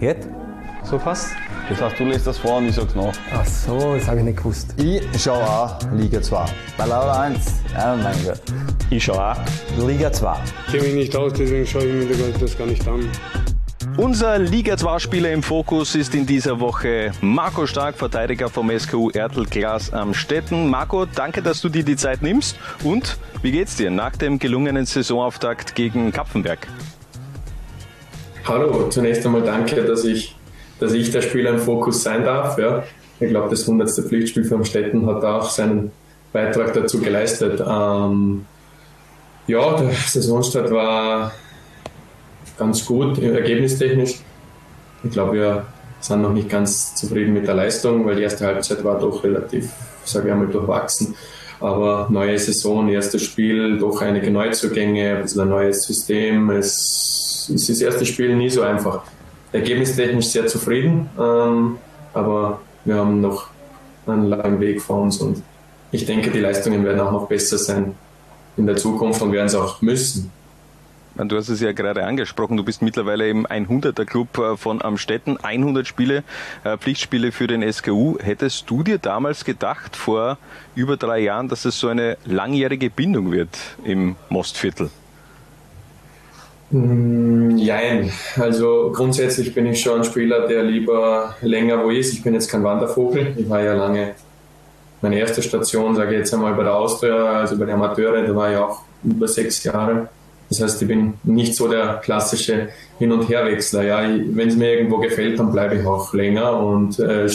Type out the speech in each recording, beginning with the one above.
Jetzt? So fast? Das heißt, du lässt das vor und ich sag's nach. Ach so, das habe ich nicht gewusst. Ich schaue auch Liga 2. Bei Laura 1. Ja, mein Gott. Ich schaue auch Liga 2. Ich kenne mich nicht aus, deswegen schaue ich mir das gar nicht an. Unser Liga 2-Spieler im Fokus ist in dieser Woche Marco Stark, Verteidiger vom SKU Ertel Glas am Stetten. Marco, danke, dass du dir die Zeit nimmst. Und wie geht's dir nach dem gelungenen Saisonauftakt gegen Kapfenberg? Hallo, zunächst einmal danke, dass ich, dass ich der Spieler im Fokus sein darf. Ja. Ich glaube, das 100. Pflichtspiel für Amstetten hat auch seinen Beitrag dazu geleistet. Ähm, ja, der Saisonstart war ganz gut, ergebnistechnisch. Ich glaube, wir sind noch nicht ganz zufrieden mit der Leistung, weil die erste Halbzeit war doch relativ, sage ich einmal, durchwachsen. Aber neue Saison, erstes Spiel, doch einige Neuzugänge, ein bisschen ein neues System. Es ist das erste Spiel nie so einfach. Ergebnistechnisch sehr zufrieden, ähm, aber wir haben noch einen langen Weg vor uns und ich denke, die Leistungen werden auch noch besser sein in der Zukunft und werden es auch müssen. Du hast es ja gerade angesprochen, du bist mittlerweile im 100er Club äh, von Amstetten, 100 Spiele, äh, Pflichtspiele für den SKU. Hättest du dir damals gedacht, vor über drei Jahren, dass es so eine langjährige Bindung wird im Mostviertel? Nein, mm, also grundsätzlich bin ich schon ein Spieler, der lieber länger wo ist. Ich bin jetzt kein Wandervogel. Ich war ja lange, meine erste Station, sage ich jetzt einmal bei der Austria, also bei den Amateure, da war ich auch über sechs Jahre. Das heißt, ich bin nicht so der klassische Hin- und Herwechsler. Ja, wenn es mir irgendwo gefällt, dann bleibe ich auch länger und äh,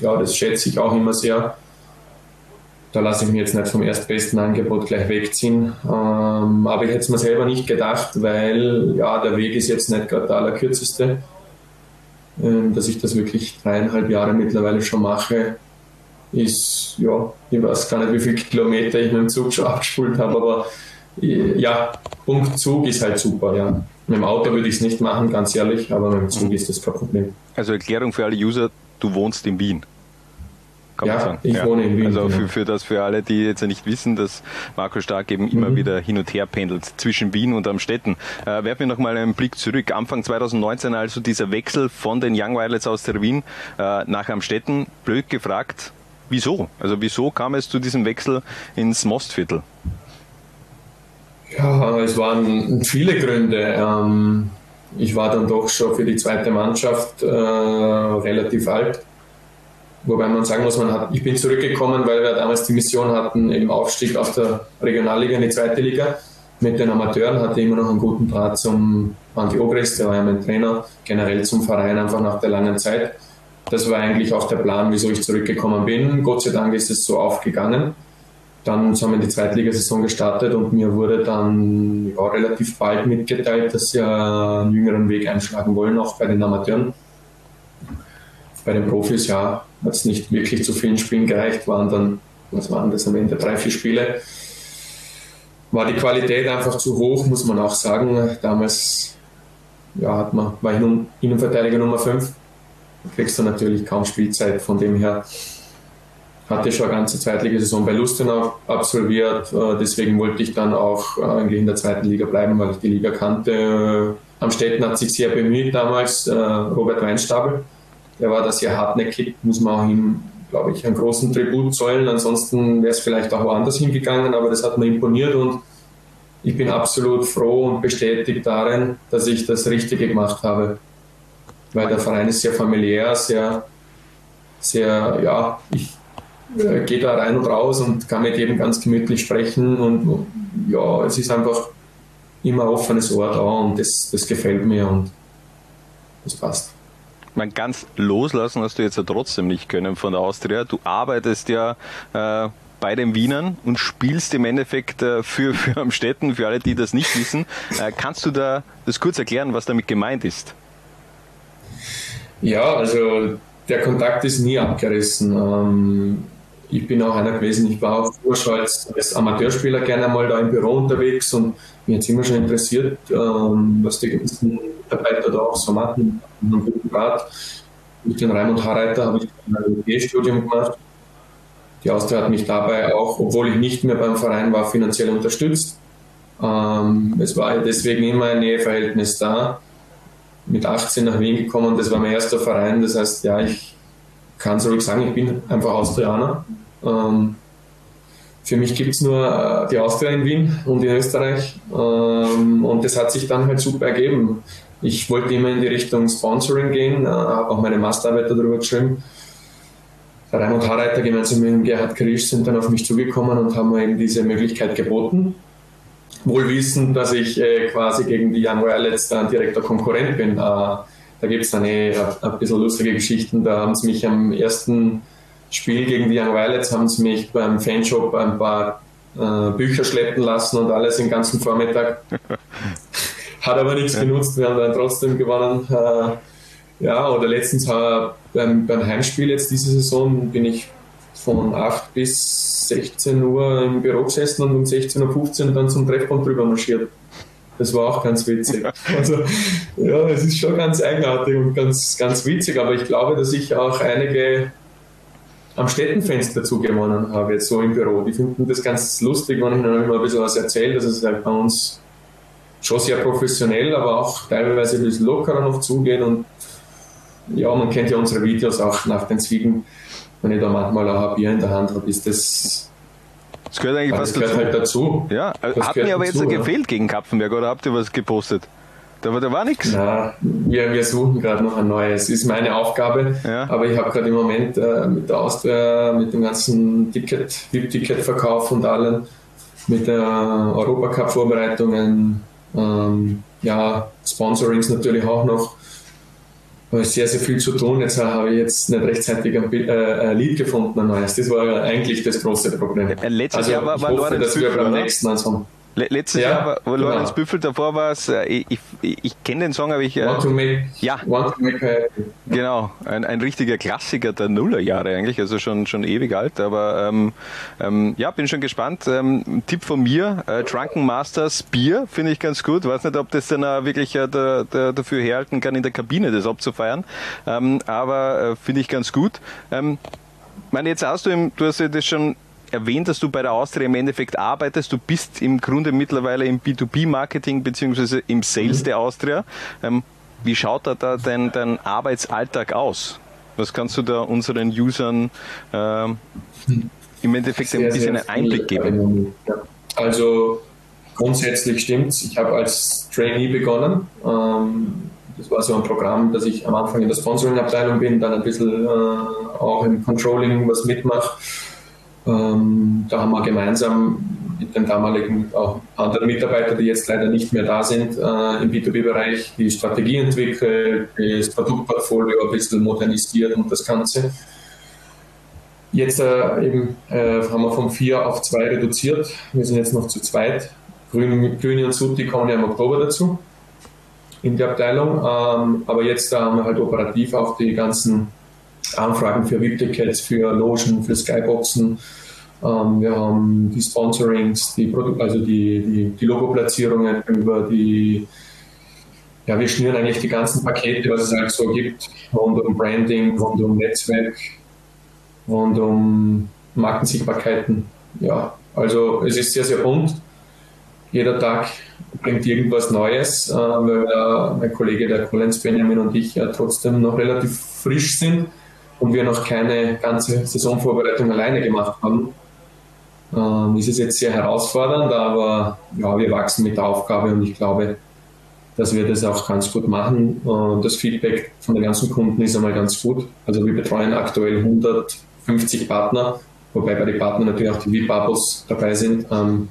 ja, das schätze ich auch immer sehr. Da lasse ich mich jetzt nicht vom erstbesten Angebot gleich wegziehen. Ähm, aber ich hätte es mir selber nicht gedacht, weil ja, der Weg ist jetzt nicht gerade der allerkürzeste. Ähm, dass ich das wirklich dreieinhalb Jahre mittlerweile schon mache, ist, ja, ich weiß gar nicht, wie viele Kilometer ich mit dem Zug schon abgespult habe, aber ja, Punkt Zug ist halt super, ja. Mit dem Auto würde ich es nicht machen, ganz ehrlich, aber mit dem Zug ist das kein Problem. Also Erklärung für alle User, du wohnst in Wien. Kann ja, ich ja. wohne in Wien. Also für, für das, für alle, die jetzt nicht wissen, dass Marco Stark eben mhm. immer wieder hin und her pendelt zwischen Wien und Amstetten. Äh, werfen wir nochmal einen Blick zurück. Anfang 2019 also dieser Wechsel von den Young Violets aus der Wien äh, nach Amstetten. Blöd gefragt, wieso? Also wieso kam es zu diesem Wechsel ins Mostviertel? Ja, es waren viele Gründe. Ähm, ich war dann doch schon für die zweite Mannschaft äh, relativ alt. Wobei man sagen muss, man hat, ich bin zurückgekommen, weil wir damals die Mission hatten, im Aufstieg aus der Regionalliga in die zweite Liga. Mit den Amateuren hatte ich immer noch einen guten Draht zum Andi Obrist, der war ja mein Trainer, generell zum Verein einfach nach der langen Zeit. Das war eigentlich auch der Plan, wieso ich zurückgekommen bin. Gott sei Dank ist es so aufgegangen. Dann haben wir die Zweitligasaison gestartet und mir wurde dann ja, relativ bald mitgeteilt, dass sie einen jüngeren Weg einschlagen wollen, auch bei den Amateuren. Bei den Profis, ja, hat es nicht wirklich zu vielen Spielen gereicht, waren dann, was waren das am Ende, drei, vier Spiele. War die Qualität einfach zu hoch, muss man auch sagen. Damals ja, hat man, war ich Innenverteidiger Nummer 5. Da kriegst du natürlich kaum Spielzeit, von dem her hatte schon eine ganze Zweitligasaison bei Lustenau absolviert. Äh, deswegen wollte ich dann auch äh, eigentlich in der zweiten Liga bleiben, weil ich die Liga kannte. Am Städten hat sich sehr bemüht damals äh, Robert Weinstabel. Der war da sehr hartnäckig, muss man auch ihm, glaube ich, einen großen Tribut zollen. Ansonsten wäre es vielleicht auch woanders hingegangen, aber das hat mir imponiert und ich bin absolut froh und bestätigt darin, dass ich das Richtige gemacht habe. Weil der Verein ist sehr familiär, sehr, sehr, ja, ich äh, geht da rein und raus und kann mit jedem ganz gemütlich sprechen und ja, es ist einfach immer offenes Ohr da und das, das gefällt mir und das passt. Man ganz loslassen hast du jetzt ja trotzdem nicht können von der Austria. Du arbeitest ja äh, bei den Wienern und spielst im Endeffekt äh, für, für Amstetten, für alle, die das nicht wissen. Äh, kannst du da das kurz erklären, was damit gemeint ist? Ja, also der Kontakt ist nie abgerissen. Ähm, ich bin auch einer gewesen, ich war auch früher schon als, als Amateurspieler gerne mal da im Büro unterwegs und mich hat immer schon interessiert, ähm, was die ganzen Mitarbeiter da auch so machen, in einem guten Rat. Mit dem Raimund Harreiter habe ich ein MBA-Studium gemacht. Die Austria hat mich dabei auch, obwohl ich nicht mehr beim Verein war, finanziell unterstützt. Ähm, es war deswegen immer ein Näheverhältnis da. mit 18 nach Wien gekommen. Das war mein erster Verein. Das heißt, ja, ich kann es ruhig sagen, ich bin einfach Austrianer. Ähm, für mich gibt es nur äh, die Austria in Wien und in Österreich. Ähm, und das hat sich dann halt super ergeben. Ich wollte immer in die Richtung Sponsoring gehen, äh, habe auch meine Masterarbeit darüber geschrieben. Raimund Harreiter gemeinsam mit Gerhard Krisch sind dann auf mich zugekommen und haben mir eben diese Möglichkeit geboten. Wohl wissend, dass ich äh, quasi gegen die Young Wirelets dann direkter Konkurrent bin. Äh, da gibt es dann eh ein bisschen lustige Geschichten. Da haben sie mich am ersten Spiel gegen die Young Violets haben sie mich beim Fanshop ein paar äh, Bücher schleppen lassen und alles den ganzen Vormittag. Hat aber nichts genutzt, wir haben dann trotzdem gewonnen. Äh, ja, oder letztens äh, beim, beim Heimspiel jetzt diese Saison bin ich von 8 bis 16 Uhr im Büro gesessen und um 16.15 Uhr dann zum Treffpunkt drüber marschiert. Das war auch ganz witzig. Also, ja, es ist schon ganz eigenartig und ganz, ganz witzig, aber ich glaube, dass ich auch einige am Städtenfenster dazu gewonnen habe, jetzt so im Büro. Die finden das ganz lustig, wenn ich ihnen immer ein bisschen was erzähle, dass es halt bei uns schon sehr professionell, aber auch teilweise ein bisschen lockerer noch zugeht und ja, man kennt ja unsere Videos auch nach den Zwiegen. Wenn ich da manchmal auch ein Bier in der Hand habe, ist das das gehört eigentlich fast das gehört dazu. Halt dazu. Ja, das hat mir aber dazu, jetzt ja. gefehlt gegen Kapfenberg oder habt ihr was gepostet? Da, da war nichts. Na, wir, wir suchen gerade noch ein neues. Ist meine Aufgabe. Ja. Aber ich habe gerade im Moment äh, mit der Austria, mit dem ganzen Ticket, VIP-Ticketverkauf und allem, mit der Europacup-Vorbereitungen, ähm, ja, Sponsorings natürlich auch noch. Sehr, sehr viel zu tun. Jetzt habe ich jetzt nicht rechtzeitig ein, äh, ein Lied gefunden, ein neues. Das war eigentlich das große Problem. Letztes also, Jahr war, war hoffe, dass wir beim nächsten Mal so Letztes ja, Jahr war, war genau. Lorenz Büffel, davor war es, äh, ich, ich, ich kenne den Song, aber ich. Äh, want to make, ja. Want to make genau, ein, ein richtiger Klassiker der Nullerjahre eigentlich, also schon, schon ewig alt, aber ähm, ähm, ja, bin schon gespannt. Ähm, Tipp von mir, äh, Drunken Masters Bier, finde ich ganz gut. Weiß nicht, ob das dann auch wirklich äh, der, der, dafür herhalten kann, in der Kabine das abzufeiern, ähm, aber äh, finde ich ganz gut. Ähm, meine, jetzt hast du, im, du hast ja das schon erwähnt, dass du bei der Austria im Endeffekt arbeitest. Du bist im Grunde mittlerweile im B2B-Marketing beziehungsweise im Sales mhm. der Austria. Ähm, wie schaut da, da dein, dein Arbeitsalltag aus? Was kannst du da unseren Usern äh, im Endeffekt sehr, ein bisschen einen Einblick geben? Also grundsätzlich stimmt's. Ich habe als Trainee begonnen. Ähm, das war so ein Programm, dass ich am Anfang in der Sponsoring-Abteilung bin, dann ein bisschen äh, auch im Controlling was mitmache ähm, da haben wir gemeinsam mit den damaligen auch anderen Mitarbeitern, die jetzt leider nicht mehr da sind, äh, im B2B-Bereich die Strategie entwickelt, das Produktportfolio ein bisschen modernisiert und das Ganze. Jetzt äh, eben, äh, haben wir von vier auf zwei reduziert. Wir sind jetzt noch zu zweit. Grün, Grüni und Sutti kommen ja im Oktober dazu in die Abteilung. Ähm, aber jetzt da haben wir halt operativ auch die ganzen Anfragen für VIP-Tickets, für Logen, für Skyboxen. Ähm, wir haben die Sponsorings, die Produkt, also die, die, die Logo-Platzierungen über die, ja, wir schnüren eigentlich die ganzen Pakete, was es halt so gibt, rund um Branding, rund um Netzwerk, rund um Markensichtbarkeiten. Ja, also es ist sehr, sehr bunt. Jeder Tag bringt irgendwas Neues, äh, weil äh, mein Kollege, der Collins Benjamin und ich ja trotzdem noch relativ frisch sind und wir noch keine ganze Saisonvorbereitung alleine gemacht haben, ähm, ist es jetzt sehr herausfordernd, aber ja, wir wachsen mit der Aufgabe und ich glaube, dass wir das auch ganz gut machen. Und das Feedback von den ganzen Kunden ist einmal ganz gut. Also wir betreuen aktuell 150 Partner, wobei bei den Partnern natürlich auch die VIP-Abos dabei sind. Ähm,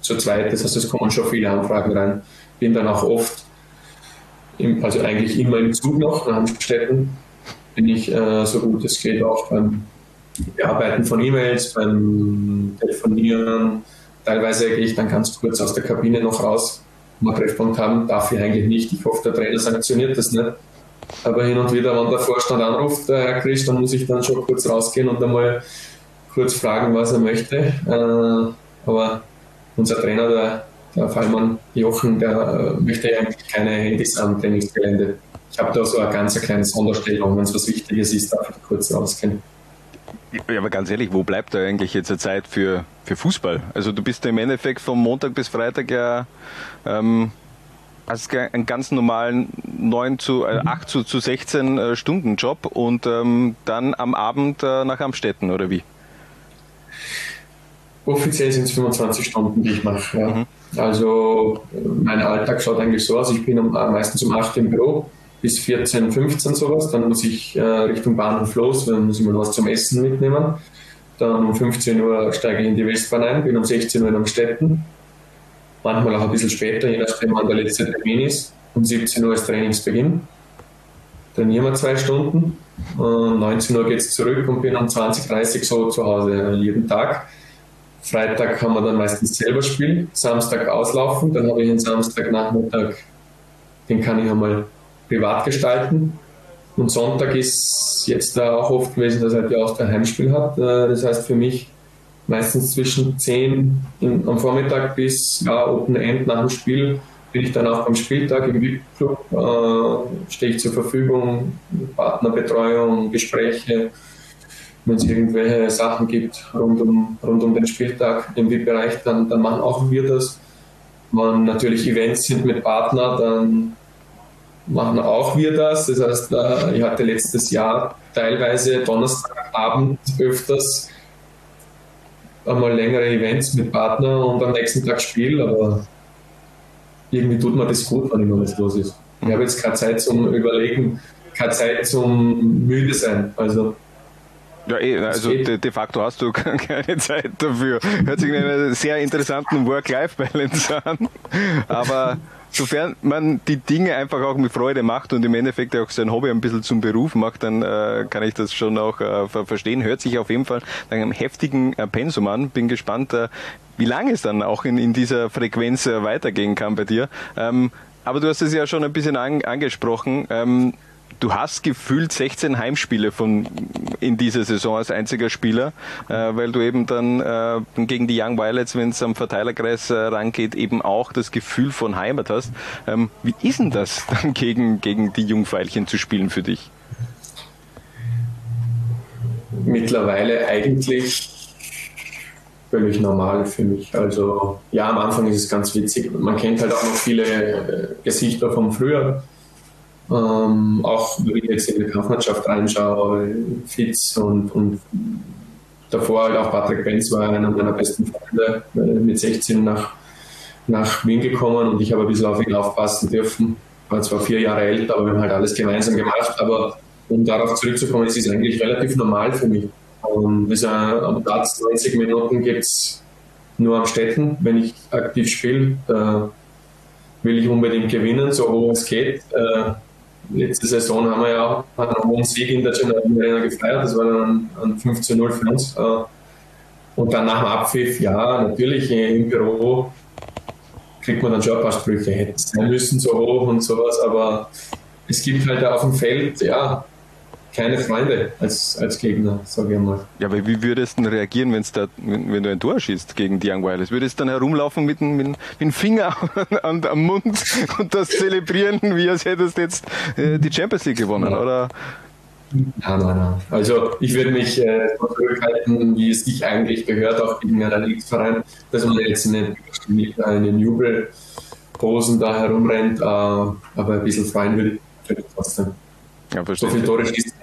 zu zweit, das heißt, es kommen schon viele Anfragen rein. Bin dann auch oft, im, also eigentlich immer im Zug noch nach Amstetten, bin ich äh, so gut es geht auch beim Bearbeiten von E-Mails, beim Telefonieren. Teilweise gehe ich dann ganz kurz aus der Kabine noch raus. Mal Treffpunkt haben darf ich eigentlich nicht. Ich hoffe, der Trainer sanktioniert das nicht. Aber hin und wieder, wenn der Vorstand anruft, der Herr Christ, dann muss ich dann schon kurz rausgehen und einmal kurz fragen, was er möchte. Äh, aber unser Trainer, der, der Fallmann Jochen, der äh, möchte eigentlich keine Handys am Trainingsgelände ich habe da so eine ganz kleine Sonderstellung, wenn es was Wichtiges ist, darf ich kurz rausgehen. Ja, aber ganz ehrlich, wo bleibt da eigentlich jetzt eine Zeit für, für Fußball? Also du bist im Endeffekt vom Montag bis Freitag ja ähm, hast einen ganz normalen 9 zu, äh, 8 zu, zu 16 äh, Stunden Job und ähm, dann am Abend äh, nach Amstetten oder wie? Offiziell sind es 25 Stunden, die ich mache. Ja. Mhm. Also mein Alltag schaut eigentlich so aus, ich bin äh, meistens um 8 im Büro bis 14, 15 sowas, dann muss ich äh, Richtung Bahnhof los, dann muss ich mal was zum Essen mitnehmen. Dann um 15 Uhr steige ich in die Westbahn ein, bin um 16 Uhr in Amstetten manchmal auch ein bisschen später, je nachdem wann der letzte Termin ist. Um 17 Uhr ist Trainingsbeginn. Trainieren wir zwei Stunden. Um 19 Uhr geht es zurück und bin um 20, 30 so zu Hause jeden Tag. Freitag haben wir dann meistens selber spielen, Samstag auslaufen, dann habe ich einen Samstagnachmittag, den kann ich einmal privat gestalten. Und Sonntag ist jetzt auch oft gewesen, dass halt die Austria Heimspiel hat. Äh, das heißt für mich meistens zwischen 10 in, am Vormittag bis ja, Open End nach dem Spiel bin ich dann auch beim Spieltag im VIP-Club, äh, stehe ich zur Verfügung, Partnerbetreuung, Gespräche, wenn es irgendwelche Sachen gibt rund um, rund um den Spieltag im VIP-Bereich, dann, dann machen auch wir das. Wenn natürlich Events sind mit Partner, dann machen auch wir das. Das heißt, äh, ich hatte letztes Jahr teilweise Donnerstagabend öfters einmal längere Events mit Partner und am nächsten Tag Spiel, aber irgendwie tut man das gut, wenn immer was los ist. Ich habe jetzt keine Zeit zum Überlegen, keine Zeit zum müde sein. Also ja, eh, also de, de, facto hast du keine Zeit dafür. Hört sich in einer sehr interessanten Work-Life-Balance an. Aber sofern man die Dinge einfach auch mit Freude macht und im Endeffekt auch sein Hobby ein bisschen zum Beruf macht, dann äh, kann ich das schon auch äh, verstehen. Hört sich auf jeden Fall nach einem heftigen äh, Pensum an. Bin gespannt, äh, wie lange es dann auch in, in dieser Frequenz äh, weitergehen kann bei dir. Ähm, aber du hast es ja schon ein bisschen an, angesprochen. Ähm, du hast gefühlt 16 Heimspiele von in dieser Saison als einziger Spieler, äh, weil du eben dann äh, gegen die Young Violets, wenn es am Verteilerkreis äh, rangeht, eben auch das Gefühl von Heimat hast. Ähm, wie ist denn das dann gegen, gegen die Jungfeilchen zu spielen für dich? Mittlerweile eigentlich völlig normal für mich. Also ja, am Anfang ist es ganz witzig. Man kennt halt auch noch viele äh, Gesichter vom Früher ähm, auch wenn ich jetzt in die Kampfmannschaft reinschaue, Fitz und, und davor halt auch Patrick Benz war einer meiner besten Freunde, äh, mit 16 nach, nach Wien gekommen und ich habe ein bisschen auf ihn aufpassen dürfen. War zwar vier Jahre älter, aber wir haben halt alles gemeinsam gemacht. Aber um darauf zurückzukommen, ist es eigentlich relativ normal für mich. Und also, am Platz 90 Minuten gibt es nur am Städten, wenn ich aktiv spiele. Da will ich unbedingt gewinnen, so hoch es geht. Äh, letzte Saison haben wir ja einen hohen Sieg in der General Arena gefeiert. Das war dann ein 15-0 für uns. Äh, und dann nach dem Abpfiff, ja, natürlich im Büro kriegt man dann schon ein paar Sprüche, hätte es sein müssen so hoch und sowas, aber es gibt halt auf dem Feld, ja, keine Freunde als, als Gegner, sage ich mal. Ja, aber wie würdest du reagieren, wenn's da, wenn, wenn du ein Tor schießt gegen die Young Wireless? Würdest du dann herumlaufen mit, mit, mit dem Finger an, am Mund und das zelebrieren, wie als hättest du jetzt äh, die Champions League gewonnen, ja. oder? Nein, nein, nein. Also ich würde mich äh, zurückhalten, wie es sich eigentlich gehört, auch gegen einen Lieblingsverein, dass man jetzt nicht in den Jubelposen da herumrennt, äh, aber ein bisschen freuen würde ich trotzdem. Ja, so viele Tore schießt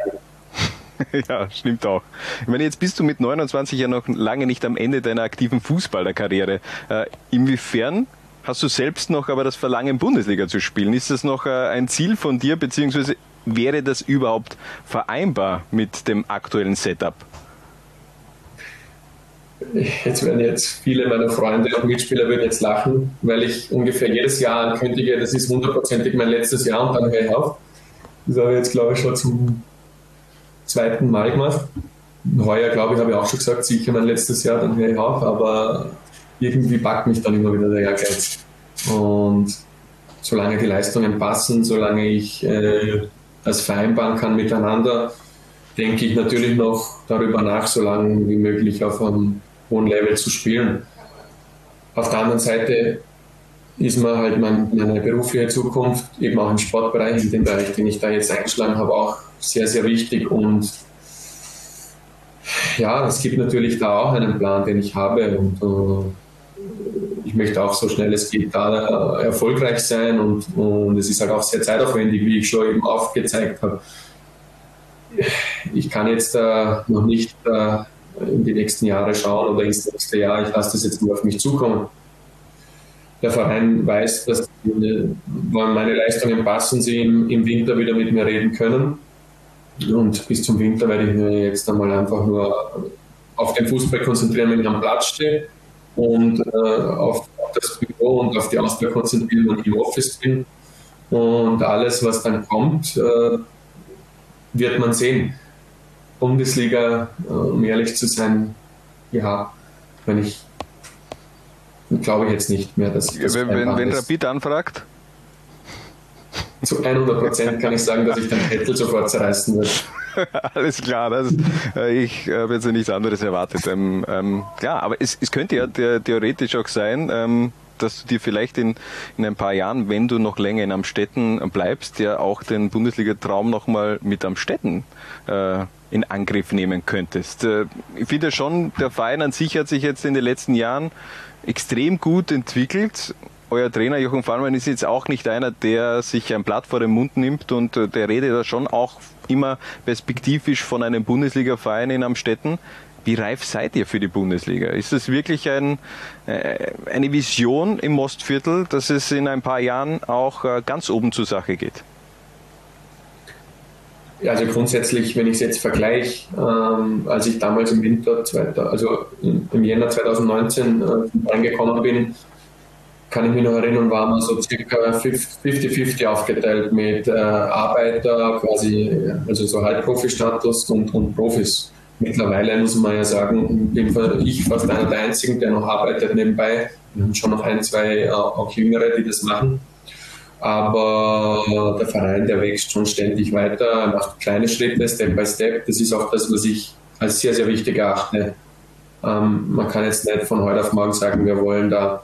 ja, stimmt auch. Ich meine, jetzt bist du mit 29 ja noch lange nicht am Ende deiner aktiven Fußballerkarriere. Äh, inwiefern hast du selbst noch aber das Verlangen, Bundesliga zu spielen? Ist das noch äh, ein Ziel von dir, beziehungsweise wäre das überhaupt vereinbar mit dem aktuellen Setup? Jetzt werden jetzt viele meiner Freunde und Mitspieler würden jetzt lachen, weil ich ungefähr jedes Jahr ankündige, das ist hundertprozentig mein letztes Jahr und dann höre ich auf. Das habe ich jetzt, glaube ich, schon zum zweiten Mal gemacht. Heuer, glaube ich, habe ich auch schon gesagt, sicher mein letztes Jahr, dann höre ich auf, aber irgendwie packt mich dann immer wieder der Ehrgeiz. Und solange die Leistungen passen, solange ich äh, das vereinbaren kann miteinander, denke ich natürlich noch darüber nach, so lange wie möglich auf einem hohen Level zu spielen. Auf der anderen Seite ist mir halt mein, meine berufliche Zukunft eben auch im Sportbereich, in dem Bereich, den ich da jetzt eingeschlagen habe, auch sehr, sehr wichtig. Und ja, es gibt natürlich da auch einen Plan, den ich habe. Und uh, ich möchte auch so schnell es geht da erfolgreich sein und, und es ist halt auch sehr zeitaufwendig, wie ich schon eben aufgezeigt habe. Ich kann jetzt äh, noch nicht äh, in die nächsten Jahre schauen oder ins nächste Jahr, ich lasse das jetzt nur auf mich zukommen. Der Verein weiß, dass die, meine Leistungen passen, sie im, im Winter wieder mit mir reden können. Und bis zum Winter werde ich mir jetzt einmal einfach nur auf den Fußball konzentrieren, wenn ich am Platz stehe und äh, auf, das Büro und auf die Auswahl konzentrieren, wenn ich im Office bin. Und alles, was dann kommt, äh, wird man sehen. Bundesliga, äh, um ehrlich zu sein, ja, wenn ich glaube ich jetzt nicht mehr, dass das Wenn, wenn, wenn Rapid anfragt? Zu 100 Prozent kann ich sagen, dass ich den Hettel sofort zerreißen würde. Alles klar, das, äh, ich habe jetzt nichts anderes erwartet. Ähm, ähm, klar, aber es, es könnte ja theoretisch auch sein, ähm, dass du dir vielleicht in, in ein paar Jahren, wenn du noch länger in Amstetten bleibst, ja auch den Bundesliga-Traum nochmal mit Amstetten äh, in Angriff nehmen könntest. Äh, ich finde schon, der Verein an sich hat sich jetzt in den letzten Jahren extrem gut entwickelt euer Trainer Jochen Fallmann ist jetzt auch nicht einer, der sich ein Blatt vor den Mund nimmt und äh, der redet da schon auch immer perspektivisch von einem Bundesliga-Verein in Amstetten. Wie reif seid ihr für die Bundesliga? Ist es wirklich ein, äh, eine Vision im Mostviertel, dass es in ein paar Jahren auch äh, ganz oben zur Sache geht? Also grundsätzlich, wenn ich es jetzt vergleiche, ähm, als ich damals im Winter, also im Jänner 2019 äh, reingekommen bin, kann ich mich noch erinnern, waren wir so circa 50-50 aufgeteilt mit äh, Arbeiter, quasi, also so Halbprofi-Status und, und Profis. Mittlerweile muss man ja sagen, bin ich fast einer der einzigen, der noch arbeitet nebenbei. Wir haben schon noch ein, zwei äh, auch Jüngere, die das machen. Aber der Verein, der wächst schon ständig weiter, macht kleine Schritte, Step by Step. Das ist auch das, was ich als sehr, sehr wichtig erachte. Ähm, man kann jetzt nicht von heute auf morgen sagen, wir wollen da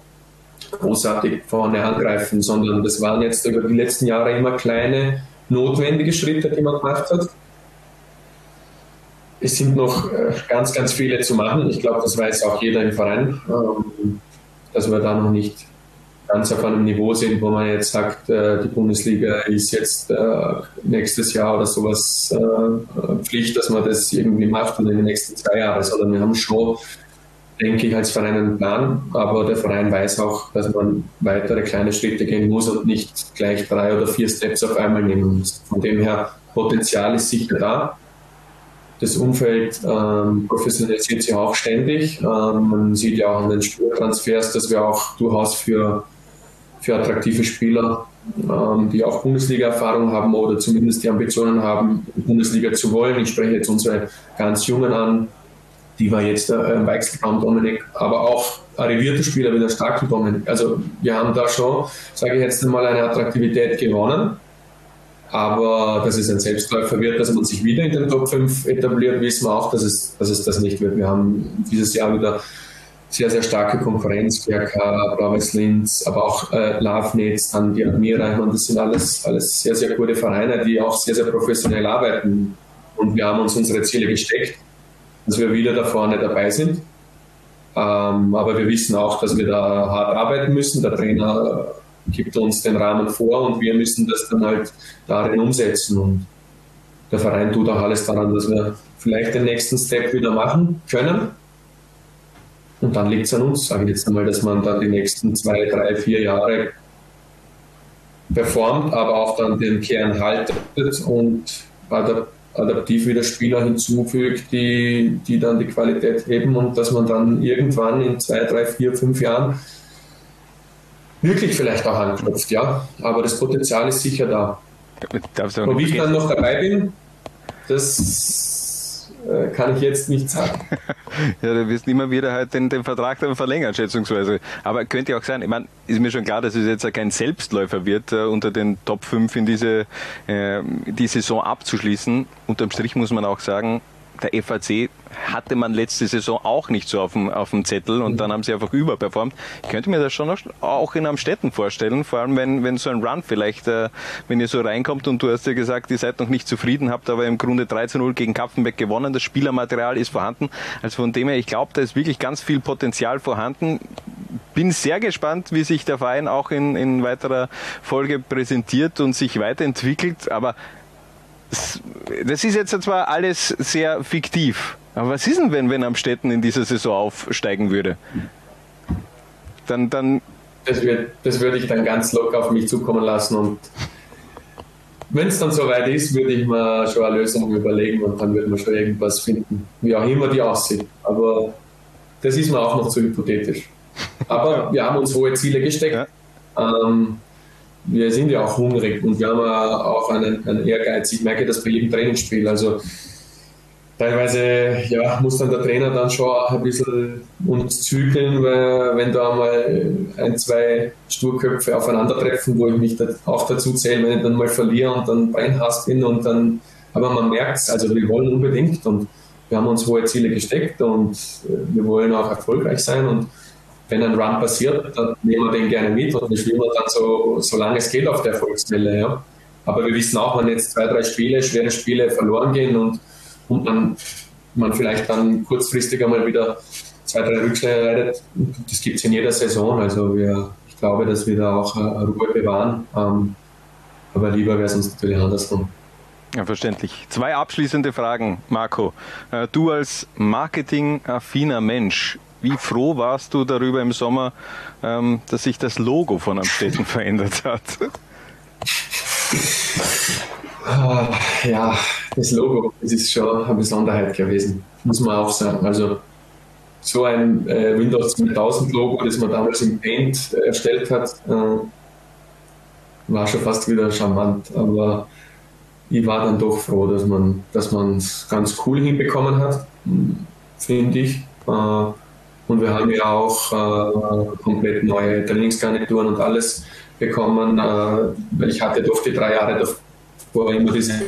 großartig vorne angreifen, sondern das waren jetzt über die letzten Jahre immer kleine, notwendige Schritte, die man gemacht hat. Es sind noch äh, ganz, ganz viele zu machen. Ich glaube, das weiß auch jeder im Verein, ähm, dass wir da noch nicht ganz auf einem Niveau sind, wo man jetzt sagt, äh, die Bundesliga ist jetzt äh, nächstes Jahr oder sowas Pflicht, dass man das irgendwie macht in den nächsten zwei Jahren, sondern wir haben schon denke ich, als Verein einen Plan, aber der Verein weiß auch, dass man weitere kleine Schritte gehen muss und nicht gleich drei oder vier Steps auf einmal nehmen muss. Von dem her, Potenzial ist sicher da. Das Umfeld ähm, professionalisiert sich auch ständig. Ähm, man sieht ja auch an den Spielertransfers, dass wir auch durchaus für, für attraktive Spieler, ähm, die auch Bundesliga-Erfahrung haben oder zumindest die Ambitionen haben, Bundesliga zu wollen. Ich spreche jetzt unsere ganz Jungen an, die war jetzt äh, im Weichselraum Dominik, aber auch arrivierte Spieler wie der starke Dominik. Also wir haben da schon, sage ich jetzt einmal, eine Attraktivität gewonnen. Aber dass es ein Selbstläufer wird, dass man sich wieder in den Top 5 etabliert, wissen wir auch, dass es, dass es das nicht wird. Wir haben dieses Jahr wieder sehr, sehr starke Konkurrenz, GRK, Blauweiß Linz, aber auch äh, Lavnetz, dann die Admira. Ich das sind alles, alles sehr, sehr gute Vereine, die auch sehr, sehr professionell arbeiten. Und wir haben uns unsere Ziele gesteckt dass wir wieder da vorne dabei sind. Ähm, aber wir wissen auch, dass wir da hart arbeiten müssen. Der Trainer gibt uns den Rahmen vor und wir müssen das dann halt darin umsetzen. Und der Verein tut auch alles daran, dass wir vielleicht den nächsten Step wieder machen können. Und dann liegt es an uns, sage ich jetzt einmal, dass man dann die nächsten zwei, drei, vier Jahre performt, aber auch dann den Kern haltet und adaptiv wieder Spieler hinzufügt, die, die dann die Qualität heben und dass man dann irgendwann in zwei, drei, vier, fünf Jahren wirklich vielleicht auch anklopft, ja. Aber das Potenzial ist sicher da. Wie ich dann noch dabei bin, das kann ich jetzt nicht sagen. ja, du wirst immer wieder halt den, den Vertrag dann verlängern, schätzungsweise. Aber könnte auch sein, ich meine, ist mir schon klar, dass es jetzt kein Selbstläufer wird, uh, unter den Top 5 in diese äh, die Saison abzuschließen. Unterm Strich muss man auch sagen, der FAC hatte man letzte Saison auch nicht so auf dem, auf dem Zettel und dann haben sie einfach überperformt. Ich könnte mir das schon auch in Amstetten vorstellen, vor allem wenn, wenn so ein Run vielleicht, äh, wenn ihr so reinkommt und du hast ja gesagt, ihr seid noch nicht zufrieden, habt aber im Grunde 13-0 gegen Kapfenbeck gewonnen, das Spielermaterial ist vorhanden. Also von dem her, ich glaube, da ist wirklich ganz viel Potenzial vorhanden bin sehr gespannt, wie sich der Verein auch in, in weiterer Folge präsentiert und sich weiterentwickelt. Aber das ist jetzt zwar alles sehr fiktiv. Aber was ist denn, wenn, wenn Amstetten in dieser Saison aufsteigen würde? Dann, dann das, wird, das würde ich dann ganz locker auf mich zukommen lassen und wenn es dann soweit ist, würde ich mir schon eine Lösung überlegen und dann wird man schon irgendwas finden, wie auch immer die aussieht. Aber das ist mir auch noch zu hypothetisch. Aber wir haben uns hohe Ziele gesteckt. Ja. Ähm, wir sind ja auch hungrig und wir haben auch einen, einen Ehrgeiz. Ich merke das bei jedem Trainingsspiel. Also teilweise ja, muss dann der Trainer dann schon auch ein bisschen uns zügeln, weil wenn da mal ein, zwei Sturköpfe aufeinandertreffen, wo ich mich auch dazu zähle, wenn ich dann mal verliere und dann Beinhass bin und dann, aber man merkt es, also wir wollen unbedingt und wir haben uns hohe Ziele gesteckt und äh, wir wollen auch erfolgreich sein und wenn ein Run passiert, dann nehmen wir den gerne mit und wir schwimmen dann so, solange es geht auf der Erfolgswelle. Ja. Aber wir wissen auch, wenn jetzt zwei, drei Spiele, schwere Spiele verloren gehen und und man, man vielleicht dann kurzfristig einmal wieder zwei, drei Rückschläge leidet. Das gibt es in jeder Saison. Also wir, ich glaube, dass wir da auch Ruhe bewahren. Ähm, aber lieber wäre es uns natürlich andersrum. Ja, verständlich. Zwei abschließende Fragen, Marco. Äh, du als marketingaffiner Mensch, wie froh warst du darüber im Sommer, ähm, dass sich das Logo von Amstetten verändert hat? Ah, ja, das Logo, das ist schon eine Besonderheit gewesen, muss man auch sagen. Also so ein äh, Windows 2000 Logo, das man damals im Paint erstellt hat, äh, war schon fast wieder charmant. Aber ich war dann doch froh, dass man dass es ganz cool hinbekommen hat, finde ich. Äh, und wir haben ja auch äh, komplett neue Trainingsgarnituren und alles bekommen, äh, weil ich hatte doch die drei Jahre davor immer diese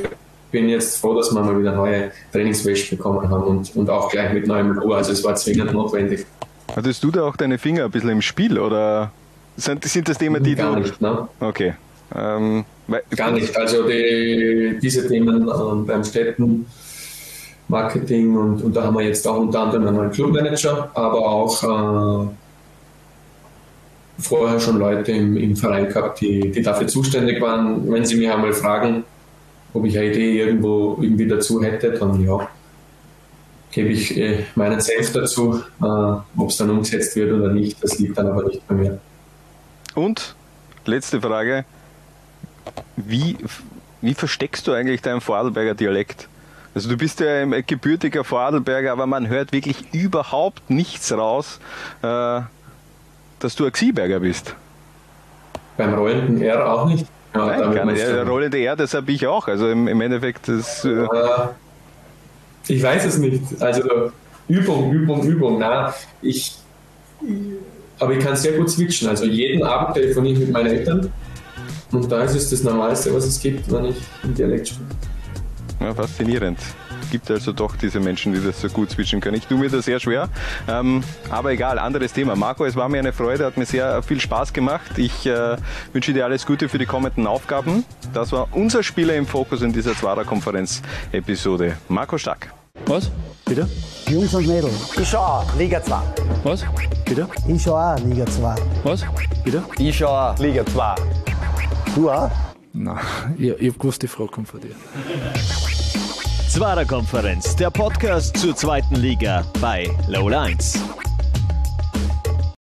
bin jetzt froh, dass wir mal wieder neue Trainingswäsche bekommen haben und, und auch gleich mit neuem Logo. Also es war zwingend notwendig. Hattest du da auch deine Finger ein bisschen im Spiel oder sind, sind das Themen, die Gar du... nicht, ne? Okay. Ähm, Gar nicht. Also die, diese Themen ähm, beim Städten, Marketing und, und da haben wir jetzt auch unter anderem einen neuen Clubmanager, aber auch äh, vorher schon Leute im, im Verein gehabt, die, die dafür zuständig waren. Wenn sie mich einmal fragen, ob ich eine Idee irgendwo irgendwie dazu hätte, dann ja, gebe ich äh, meinen Senf dazu. Äh, ob es dann umgesetzt wird oder nicht, das liegt dann aber nicht bei mir. Und letzte Frage: Wie, wie versteckst du eigentlich deinen Vorarlberger Dialekt? Also du bist ja ein gebürtiger Vorarlberger, aber man hört wirklich überhaupt nichts raus, äh, dass du ein Xieberger bist. Beim rollenden R auch nicht? Ja, Nein, gar nicht. Ja, rollende R, das habe ich auch. Also im, im Endeffekt, das. Äh ich weiß es nicht. Also Übung, Übung, Übung. Na, ich. Aber ich kann sehr gut switchen. Also jeden Abend telefoniere ich mit meinen Eltern. Und da ist es das Normalste, was es gibt, wenn ich im Dialekt spreche. Ja, faszinierend gibt also doch diese Menschen, die das so gut switchen können. Ich tue mir das sehr schwer, ähm, aber egal, anderes Thema. Marco, es war mir eine Freude, hat mir sehr viel Spaß gemacht. Ich äh, wünsche dir alles Gute für die kommenden Aufgaben. Das war unser Spieler im Fokus in dieser Zwarer-Konferenz-Episode. Marco Stark. Was? Bitte? Jungs und Mädels. Ich schau auch, Liga 2. Was? Bitte? Ich schau auch Liga 2. Was? Bitte? Ich schau auch Liga 2. Du auch? Nein, ich, ich hab gewusst, die Frage kommt von dir. Zwarer Konferenz, der Podcast zur zweiten Liga bei Low Lines.